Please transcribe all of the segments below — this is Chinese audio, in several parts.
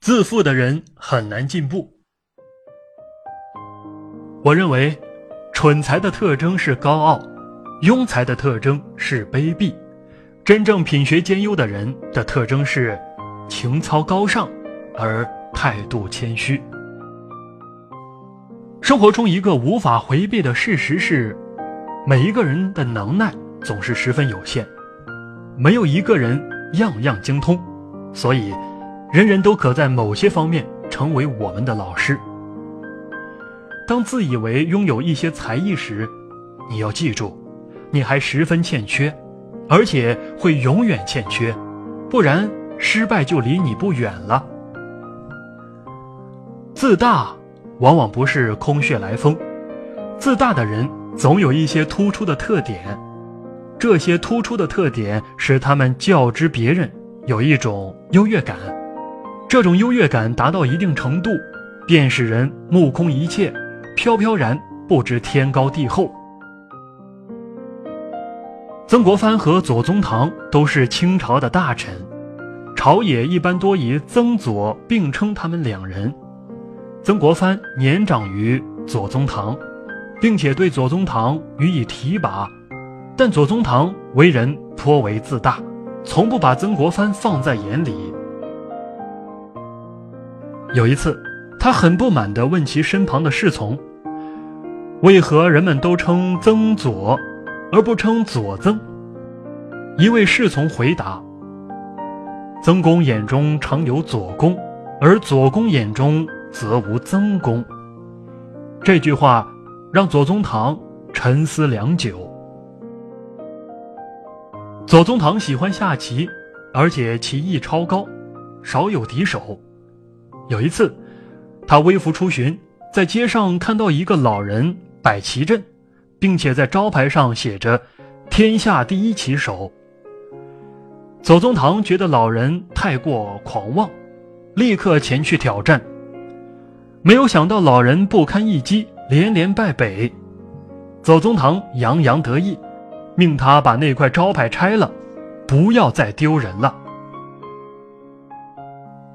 自负的人很难进步。我认为，蠢才的特征是高傲，庸才的特征是卑鄙，真正品学兼优的人的特征是情操高尚而态度谦虚。生活中一个无法回避的事实是，每一个人的能耐总是十分有限，没有一个人样样精通，所以，人人都可在某些方面成为我们的老师。当自以为拥有一些才艺时，你要记住，你还十分欠缺，而且会永远欠缺，不然失败就离你不远了。自大。往往不是空穴来风，自大的人总有一些突出的特点，这些突出的特点使他们较之别人有一种优越感，这种优越感达到一定程度，便使人目空一切，飘飘然不知天高地厚。曾国藩和左宗棠都是清朝的大臣，朝野一般多以曾左并称他们两人。曾国藩年长于左宗棠，并且对左宗棠予以提拔，但左宗棠为人颇为自大，从不把曾国藩放在眼里。有一次，他很不满地问其身旁的侍从：“为何人们都称曾左，而不称左曾？”一位侍从回答：“曾公眼中常有左公，而左公眼中……”则无曾公。这句话让左宗棠沉思良久。左宗棠喜欢下棋，而且棋艺超高，少有敌手。有一次，他微服出巡，在街上看到一个老人摆棋阵，并且在招牌上写着“天下第一棋手”。左宗棠觉得老人太过狂妄，立刻前去挑战。没有想到老人不堪一击，连连败北。左宗棠洋洋得意，命他把那块招牌拆了，不要再丢人了。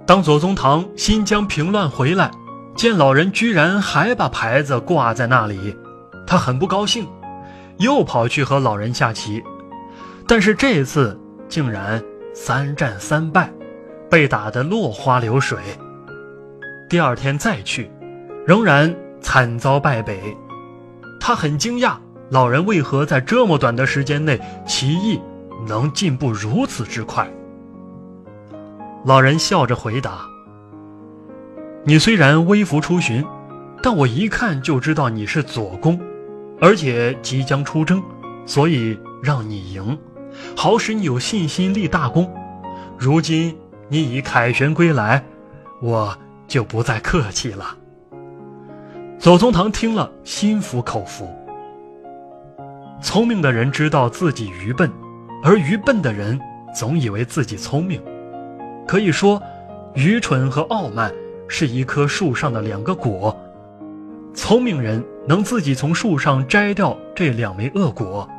当左宗棠新疆平乱回来，见老人居然还把牌子挂在那里，他很不高兴，又跑去和老人下棋，但是这一次竟然三战三败，被打得落花流水。第二天再去，仍然惨遭败北。他很惊讶，老人为何在这么短的时间内棋艺能进步如此之快。老人笑着回答：“你虽然微服出巡，但我一看就知道你是左公，而且即将出征，所以让你赢，好使你有信心立大功。如今你已凯旋归来，我。”就不再客气了。左宗棠听了，心服口服。聪明的人知道自己愚笨，而愚笨的人总以为自己聪明。可以说，愚蠢和傲慢是一棵树上的两个果，聪明人能自己从树上摘掉这两枚恶果。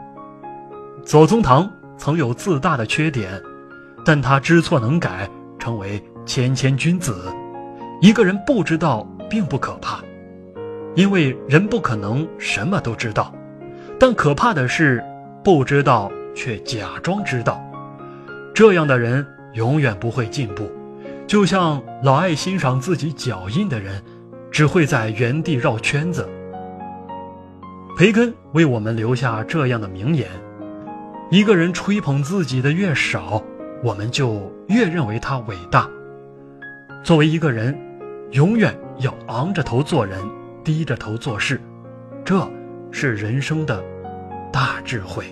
左宗棠曾有自大的缺点，但他知错能改，成为谦谦君子。一个人不知道并不可怕，因为人不可能什么都知道。但可怕的是，不知道却假装知道，这样的人永远不会进步。就像老爱欣赏自己脚印的人，只会在原地绕圈子。培根为我们留下这样的名言：一个人吹捧自己的越少，我们就越认为他伟大。作为一个人。永远要昂着头做人，低着头做事，这是人生的大智慧。